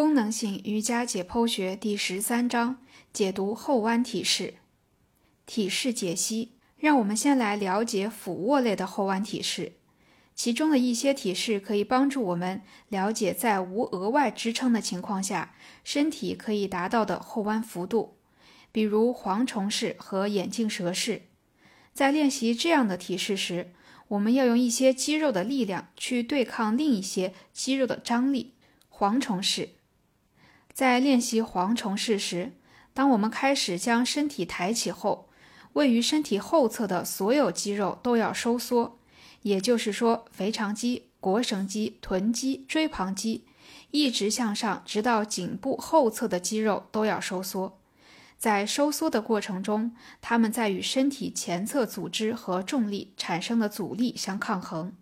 功能性瑜伽解剖学第十三章解读后弯体式。体式解析，让我们先来了解俯卧类的后弯体式。其中的一些体式可以帮助我们了解在无额外支撑的情况下，身体可以达到的后弯幅度，比如蝗虫式和眼镜蛇式。在练习这样的体式时，我们要用一些肌肉的力量去对抗另一些肌肉的张力。蝗虫式。在练习蝗虫式时，当我们开始将身体抬起后，位于身体后侧的所有肌肉都要收缩，也就是说，腓肠肌、腘绳肌、臀肌、椎旁肌，一直向上，直到颈部后侧的肌肉都要收缩。在收缩的过程中，它们在与身体前侧组织和重力产生的阻力相抗衡。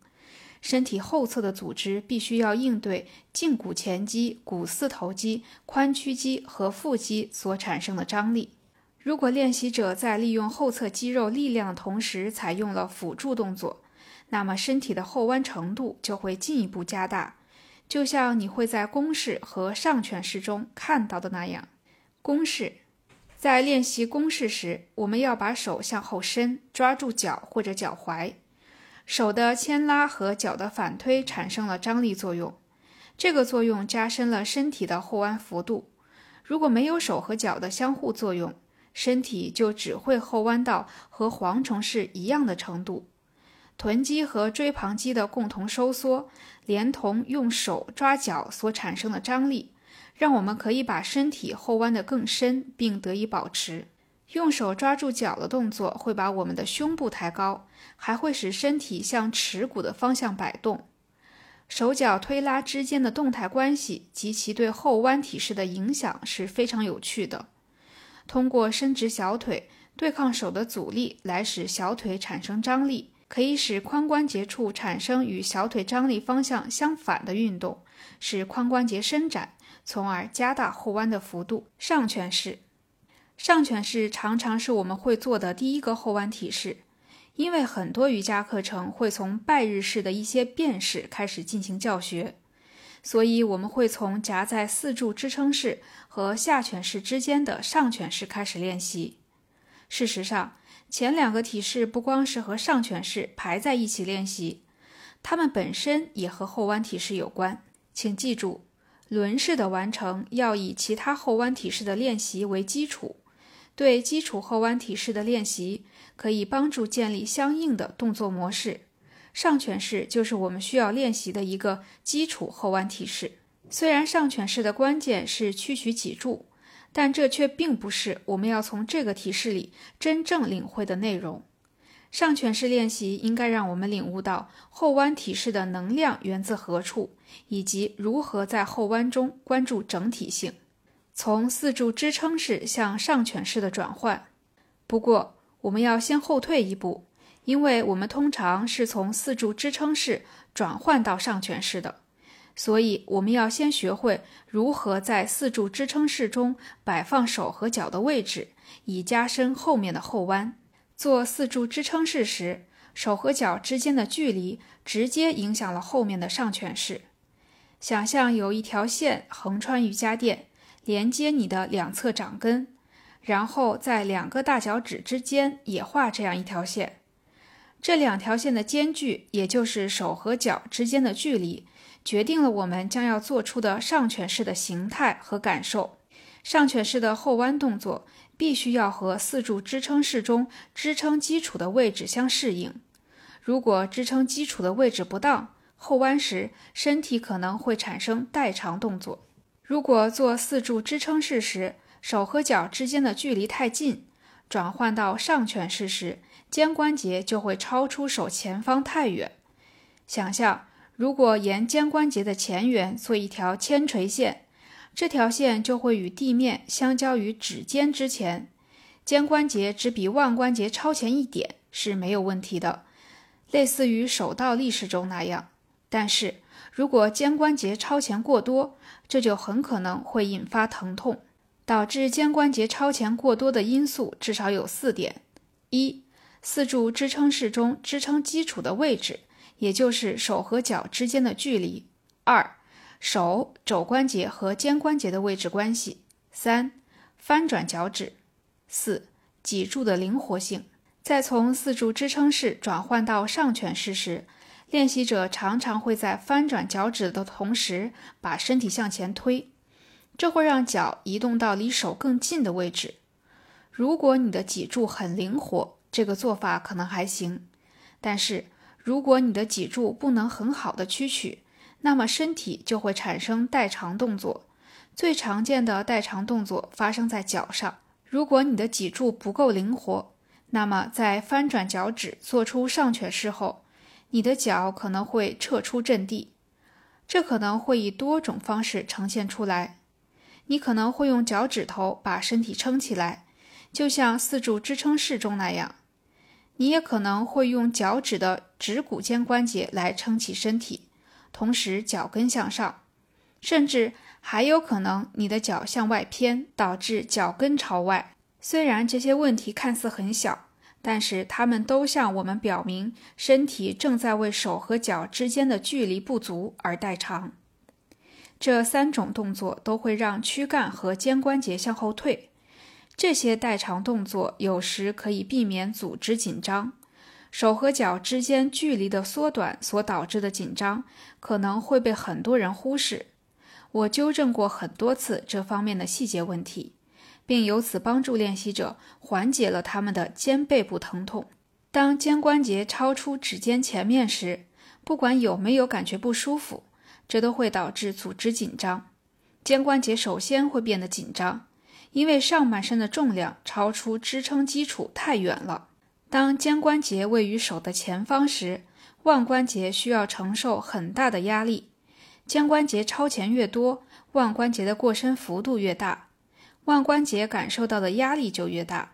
身体后侧的组织必须要应对胫骨前肌、股四头肌、髋屈肌和腹肌所产生的张力。如果练习者在利用后侧肌肉力量的同时采用了辅助动作，那么身体的后弯程度就会进一步加大，就像你会在弓式和上犬式中看到的那样。弓式，在练习弓式时，我们要把手向后伸，抓住脚或者脚踝。手的牵拉和脚的反推产生了张力作用，这个作用加深了身体的后弯幅度。如果没有手和脚的相互作用，身体就只会后弯到和蝗虫式一样的程度。臀肌和椎旁肌的共同收缩，连同用手抓脚所产生的张力，让我们可以把身体后弯得更深，并得以保持。用手抓住脚的动作会把我们的胸部抬高，还会使身体向耻骨的方向摆动。手脚推拉之间的动态关系及其对后弯体式的影响是非常有趣的。通过伸直小腿对抗手的阻力来使小腿产生张力，可以使髋关节处产生与小腿张力方向相反的运动，使髋关节伸展，从而加大后弯的幅度。上犬式。上犬式常常是我们会做的第一个后弯体式，因为很多瑜伽课程会从拜日式的一些变式开始进行教学，所以我们会从夹在四柱支撑式和下犬式之间的上犬式开始练习。事实上，前两个体式不光是和上犬式排在一起练习，它们本身也和后弯体式有关。请记住，轮式的完成要以其他后弯体式的练习为基础。对基础后弯体式的练习，可以帮助建立相应的动作模式。上犬式就是我们需要练习的一个基础后弯体式。虽然上犬式的关键是屈曲脊柱，但这却并不是我们要从这个体式里真正领会的内容。上犬式练习应该让我们领悟到后弯体式的能量源自何处，以及如何在后弯中关注整体性。从四柱支撑式向上犬式的转换，不过我们要先后退一步，因为我们通常是从四柱支撑式转换到上犬式的，所以我们要先学会如何在四柱支撑式中摆放手和脚的位置，以加深后面的后弯。做四柱支撑式时，手和脚之间的距离直接影响了后面的上犬式。想象有一条线横穿瑜伽垫。连接你的两侧掌根，然后在两个大脚趾之间也画这样一条线。这两条线的间距，也就是手和脚之间的距离，决定了我们将要做出的上犬式的形态和感受。上犬式的后弯动作必须要和四柱支撑式中支撑基础的位置相适应。如果支撑基础的位置不当，后弯时身体可能会产生代偿动作。如果做四柱支撑式时，手和脚之间的距离太近，转换到上犬式时，肩关节就会超出手前方太远。想象，如果沿肩关节的前缘做一条铅垂线，这条线就会与地面相交于指尖之前，肩关节只比腕关节超前一点是没有问题的，类似于手倒立式中那样。但是，如果肩关节超前过多，这就很可能会引发疼痛。导致肩关节超前过多的因素至少有四点：一、四柱支撑式中支撑基础的位置，也就是手和脚之间的距离；二、手肘关节和肩关节的位置关系；三、翻转脚趾；四、脊柱的灵活性。在从四柱支撑式转换到上犬式时，练习者常常会在翻转脚趾的同时把身体向前推，这会让脚移动到离手更近的位置。如果你的脊柱很灵活，这个做法可能还行；但是如果你的脊柱不能很好的屈曲，那么身体就会产生代偿动作。最常见的代偿动作发生在脚上。如果你的脊柱不够灵活，那么，在翻转脚趾做出上犬式后，你的脚可能会撤出阵地。这可能会以多种方式呈现出来。你可能会用脚趾头把身体撑起来，就像四柱支撑式中那样。你也可能会用脚趾的指骨间关节来撑起身体，同时脚跟向上，甚至还有可能你的脚向外偏，导致脚跟朝外。虽然这些问题看似很小，但是它们都向我们表明身体正在为手和脚之间的距离不足而代偿。这三种动作都会让躯干和肩关节向后退。这些代偿动作有时可以避免组织紧张。手和脚之间距离的缩短所导致的紧张可能会被很多人忽视。我纠正过很多次这方面的细节问题。并由此帮助练习者缓解了他们的肩背部疼痛。当肩关节超出指尖前面时，不管有没有感觉不舒服，这都会导致组织紧张。肩关节首先会变得紧张，因为上半身的重量超出支撑基础太远了。当肩关节位于手的前方时，腕关节需要承受很大的压力。肩关节超前越多，腕关节的过伸幅度越大。腕关节感受到的压力就越大，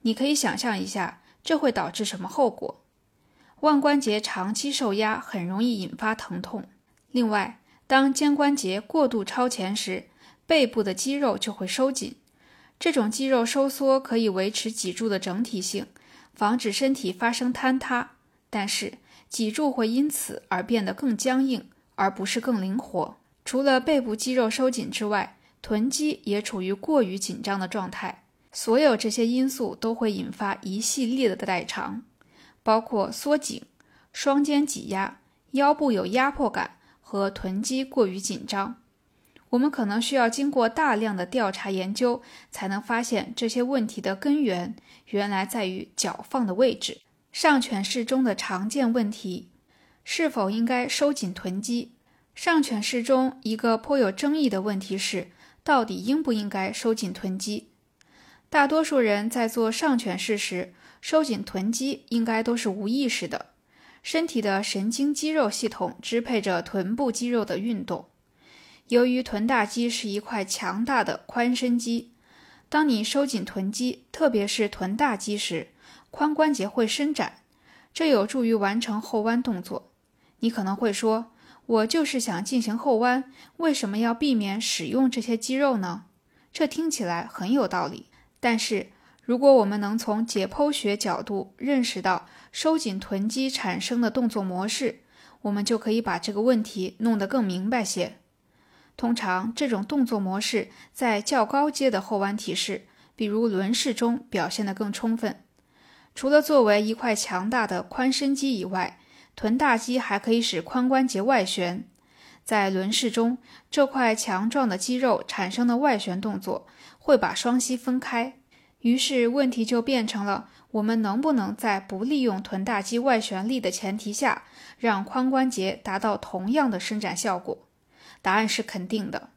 你可以想象一下，这会导致什么后果？腕关节长期受压很容易引发疼痛。另外，当肩关节过度超前时，背部的肌肉就会收紧。这种肌肉收缩可以维持脊柱的整体性，防止身体发生坍塌。但是，脊柱会因此而变得更僵硬，而不是更灵活。除了背部肌肉收紧之外，臀肌也处于过于紧张的状态，所有这些因素都会引发一系列的代偿，包括缩紧、双肩挤压、腰部有压迫感和臀肌过于紧张。我们可能需要经过大量的调查研究，才能发现这些问题的根源原来在于脚放的位置。上犬式中的常见问题：是否应该收紧臀肌？上犬式中一个颇有争议的问题是。到底应不应该收紧臀肌？大多数人在做上犬式时，收紧臀肌应该都是无意识的。身体的神经肌肉系统支配着臀部肌肉的运动。由于臀大肌是一块强大的髋伸肌，当你收紧臀肌，特别是臀大肌时，髋关节会伸展，这有助于完成后弯动作。你可能会说。我就是想进行后弯，为什么要避免使用这些肌肉呢？这听起来很有道理。但是，如果我们能从解剖学角度认识到收紧臀肌产生的动作模式，我们就可以把这个问题弄得更明白些。通常，这种动作模式在较高阶的后弯体式，比如轮式中表现得更充分。除了作为一块强大的髋伸肌以外，臀大肌还可以使髋关节外旋，在轮式中，这块强壮的肌肉产生的外旋动作会把双膝分开。于是问题就变成了：我们能不能在不利用臀大肌外旋力的前提下，让髋关节达到同样的伸展效果？答案是肯定的，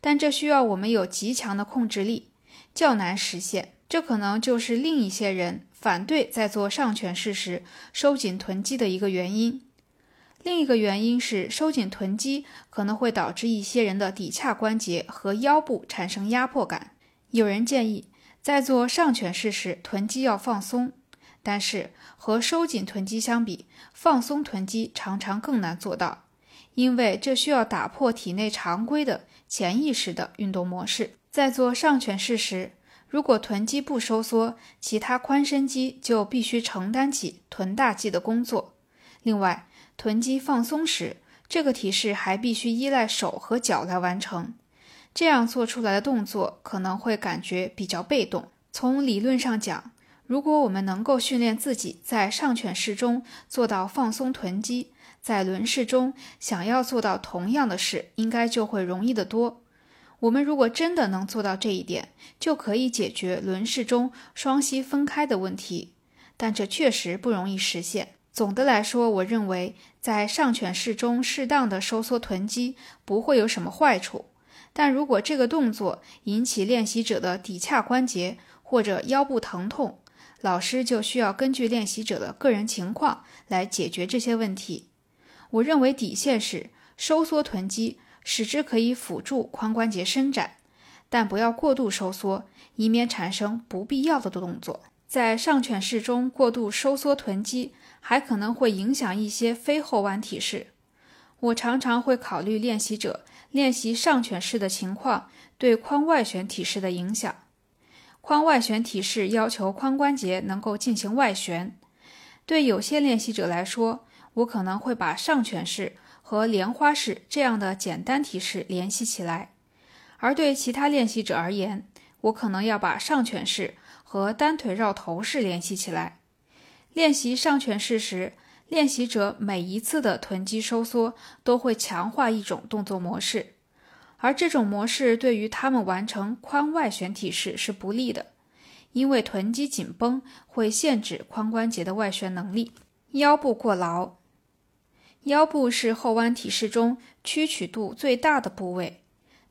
但这需要我们有极强的控制力，较难实现。这可能就是另一些人。反对在做上犬式时收紧臀肌的一个原因。另一个原因是，收紧臀肌可能会导致一些人的骶髂关节和腰部产生压迫感。有人建议在做上犬式时臀肌要放松，但是和收紧臀肌相比，放松臀肌常常更难做到，因为这需要打破体内常规的潜意识的运动模式。在做上犬式时，如果臀肌不收缩，其他髋伸肌就必须承担起臀大肌的工作。另外，臀肌放松时，这个体式还必须依赖手和脚来完成，这样做出来的动作可能会感觉比较被动。从理论上讲，如果我们能够训练自己在上犬式中做到放松臀肌，在轮式中想要做到同样的事，应该就会容易得多。我们如果真的能做到这一点，就可以解决轮式中双膝分开的问题。但这确实不容易实现。总的来说，我认为在上犬式中适当的收缩臀肌不会有什么坏处。但如果这个动作引起练习者的骶髂关节或者腰部疼痛，老师就需要根据练习者的个人情况来解决这些问题。我认为底线是收缩臀肌，使之可以辅助髋关节伸展，但不要过度收缩，以免产生不必要的动作。在上犬式中过度收缩臀肌，还可能会影响一些非后弯体式。我常常会考虑练习者练习上犬式的情况对髋外旋体式的影响。髋外旋体式要求髋关节能够进行外旋，对有些练习者来说，我可能会把上犬式和莲花式这样的简单体式联系起来；而对其他练习者而言，我可能要把上犬式和单腿绕头式联系起来。练习上犬式时，练习者每一次的臀肌收缩都会强化一种动作模式，而这种模式对于他们完成髋外旋体式是不利的，因为臀肌紧绷会限制髋关节的外旋能力。腰部过劳，腰部是后弯体式中屈曲度最大的部位。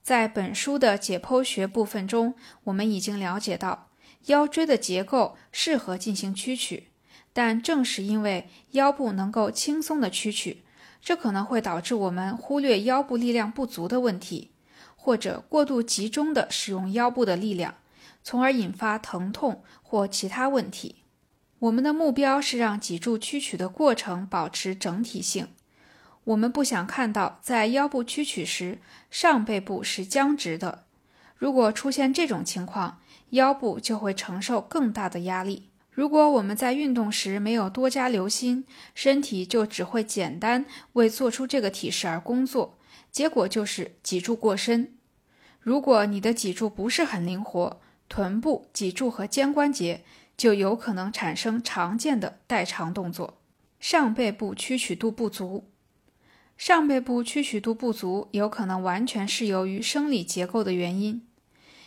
在本书的解剖学部分中，我们已经了解到腰椎的结构适合进行屈曲。但正是因为腰部能够轻松的屈曲，这可能会导致我们忽略腰部力量不足的问题，或者过度集中的使用腰部的力量，从而引发疼痛或其他问题。我们的目标是让脊柱屈曲的过程保持整体性。我们不想看到在腰部屈曲时上背部是僵直的。如果出现这种情况，腰部就会承受更大的压力。如果我们在运动时没有多加留心，身体就只会简单为做出这个体式而工作，结果就是脊柱过深。如果你的脊柱不是很灵活，臀部、脊柱和肩关节就有可能产生常见的代偿动作。上背部屈曲度不足，上背部屈曲度不足有可能完全是由于生理结构的原因，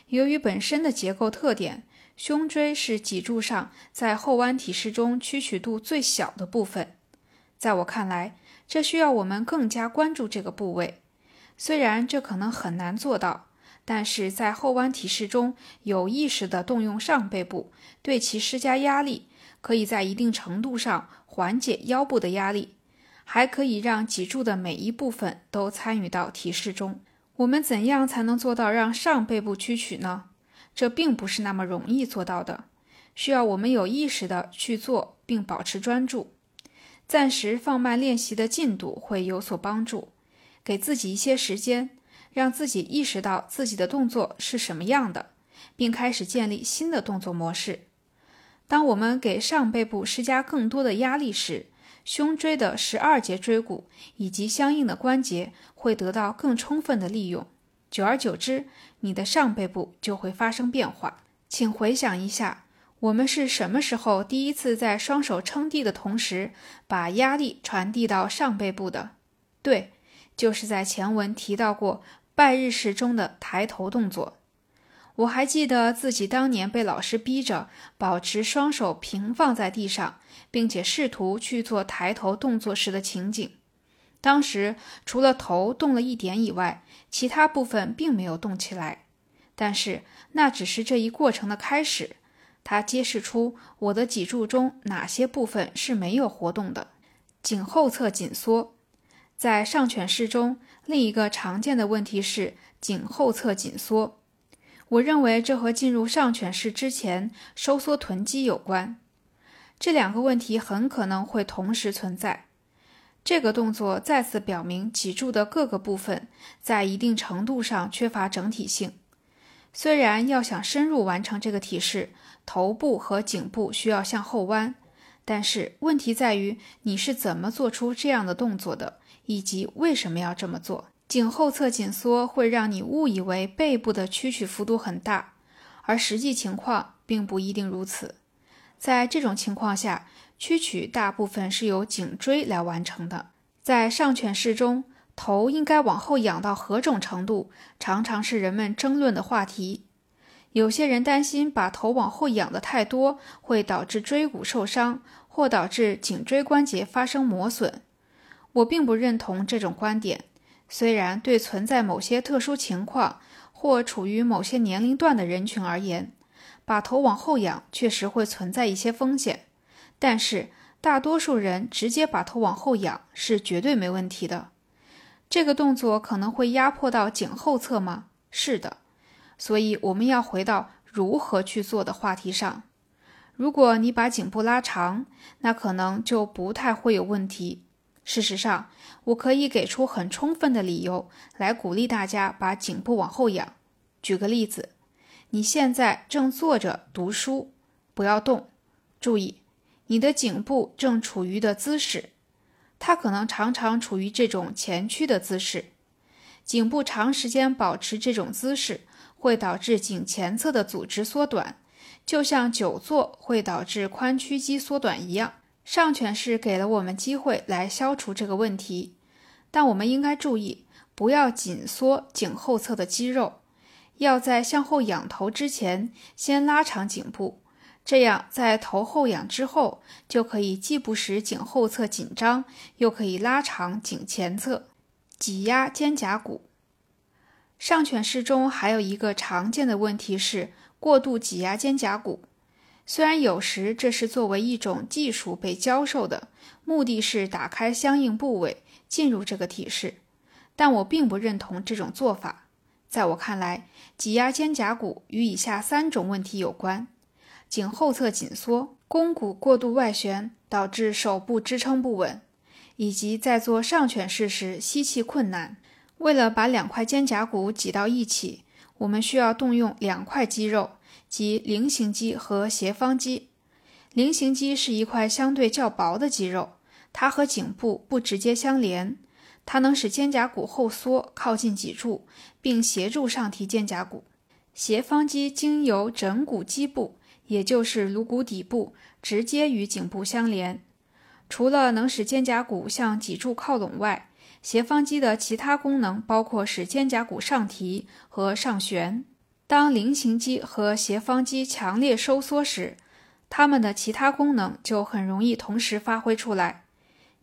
由于本身的结构特点。胸椎是脊柱上在后弯体式中屈曲度最小的部分，在我看来，这需要我们更加关注这个部位。虽然这可能很难做到，但是在后弯体式中有意识地动用上背部，对其施加压力，可以在一定程度上缓解腰部的压力，还可以让脊柱的每一部分都参与到体式中。我们怎样才能做到让上背部屈曲呢？这并不是那么容易做到的，需要我们有意识的去做，并保持专注。暂时放慢练习的进度会有所帮助，给自己一些时间，让自己意识到自己的动作是什么样的，并开始建立新的动作模式。当我们给上背部施加更多的压力时，胸椎的十二节椎骨以及相应的关节会得到更充分的利用。久而久之，你的上背部就会发生变化。请回想一下，我们是什么时候第一次在双手撑地的同时，把压力传递到上背部的？对，就是在前文提到过拜日式中的抬头动作。我还记得自己当年被老师逼着保持双手平放在地上，并且试图去做抬头动作时的情景。当时除了头动了一点以外，其他部分并没有动起来。但是那只是这一过程的开始，它揭示出我的脊柱中哪些部分是没有活动的。颈后侧紧缩，在上犬式中，另一个常见的问题是颈后侧紧缩。我认为这和进入上犬式之前收缩臀肌有关。这两个问题很可能会同时存在。这个动作再次表明脊柱的各个部分在一定程度上缺乏整体性。虽然要想深入完成这个体式，头部和颈部需要向后弯，但是问题在于你是怎么做出这样的动作的，以及为什么要这么做。颈后侧紧缩会让你误以为背部的屈曲幅度很大，而实际情况并不一定如此。在这种情况下，屈曲大部分是由颈椎来完成的。在上犬式中，头应该往后仰到何种程度，常常是人们争论的话题。有些人担心把头往后仰的太多，会导致椎骨受伤，或导致颈椎关节发生磨损。我并不认同这种观点。虽然对存在某些特殊情况或处于某些年龄段的人群而言，把头往后仰确实会存在一些风险，但是大多数人直接把头往后仰是绝对没问题的。这个动作可能会压迫到颈后侧吗？是的。所以我们要回到如何去做的话题上。如果你把颈部拉长，那可能就不太会有问题。事实上，我可以给出很充分的理由来鼓励大家把颈部往后仰。举个例子，你现在正坐着读书，不要动。注意，你的颈部正处于的姿势，它可能常常处于这种前屈的姿势。颈部长时间保持这种姿势。会导致颈前侧的组织缩短，就像久坐会导致髋屈肌缩短一样。上犬式给了我们机会来消除这个问题，但我们应该注意，不要紧缩颈后侧的肌肉，要在向后仰头之前先拉长颈部，这样在头后仰之后，就可以既不使颈后侧紧张，又可以拉长颈前侧，挤压肩胛骨。上犬式中还有一个常见的问题是过度挤压肩胛骨。虽然有时这是作为一种技术被教授的，目的是打开相应部位进入这个体式，但我并不认同这种做法。在我看来，挤压肩胛骨与以下三种问题有关：颈后侧紧缩、肱骨过度外旋导致手部支撑不稳，以及在做上犬式时吸气困难。为了把两块肩胛骨挤到一起，我们需要动用两块肌肉，即菱形肌和斜方肌。菱形肌是一块相对较薄的肌肉，它和颈部不直接相连，它能使肩胛骨后缩靠近脊柱，并协助上提肩胛骨。斜方肌经由枕骨基部，也就是颅骨底部，直接与颈部相连。除了能使肩胛骨向脊柱靠拢外，斜方肌的其他功能包括使肩胛骨上提和上旋。当菱形肌和斜方肌强烈收缩时，它们的其他功能就很容易同时发挥出来。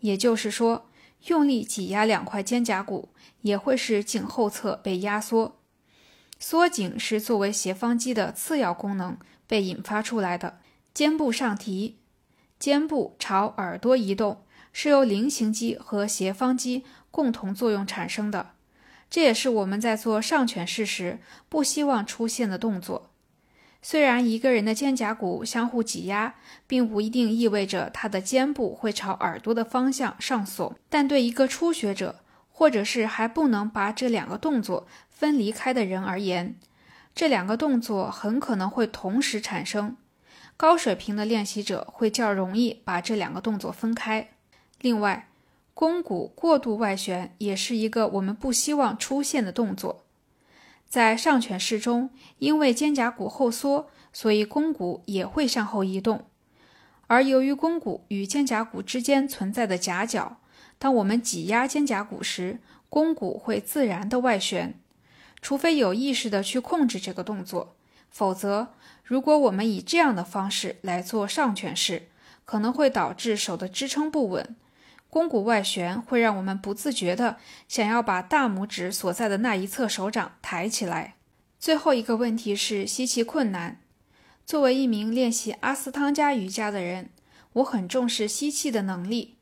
也就是说，用力挤压两块肩胛骨也会使颈后侧被压缩。缩颈是作为斜方肌的次要功能被引发出来的。肩部上提，肩部朝耳朵移动，是由菱形肌和斜方肌。共同作用产生的，这也是我们在做上犬式时不希望出现的动作。虽然一个人的肩胛骨相互挤压，并不一定意味着他的肩部会朝耳朵的方向上耸，但对一个初学者，或者是还不能把这两个动作分离开的人而言，这两个动作很可能会同时产生。高水平的练习者会较容易把这两个动作分开。另外，肱骨过度外旋也是一个我们不希望出现的动作。在上犬式中，因为肩胛骨后缩，所以肱骨也会向后移动。而由于肱骨与肩胛骨之间存在的夹角，当我们挤压肩胛骨时，肱骨会自然的外旋。除非有意识的去控制这个动作，否则，如果我们以这样的方式来做上犬式，可能会导致手的支撑不稳。肱骨外旋会让我们不自觉地想要把大拇指所在的那一侧手掌抬起来。最后一个问题是吸气困难。作为一名练习阿斯汤加瑜伽的人，我很重视吸气的能力。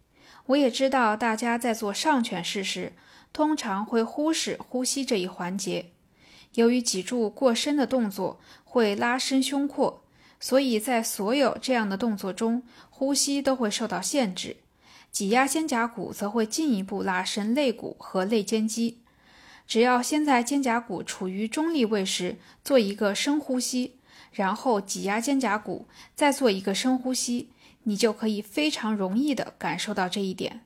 我也知道大家在做上犬式时，通常会忽视呼吸这一环节。由于脊柱过深的动作会拉伸胸廓，所以在所有这样的动作中，呼吸都会受到限制。挤压肩胛骨则会进一步拉伸肋骨和肋间肌。只要先在肩胛骨处于中立位时做一个深呼吸，然后挤压肩胛骨，再做一个深呼吸，你就可以非常容易地感受到这一点。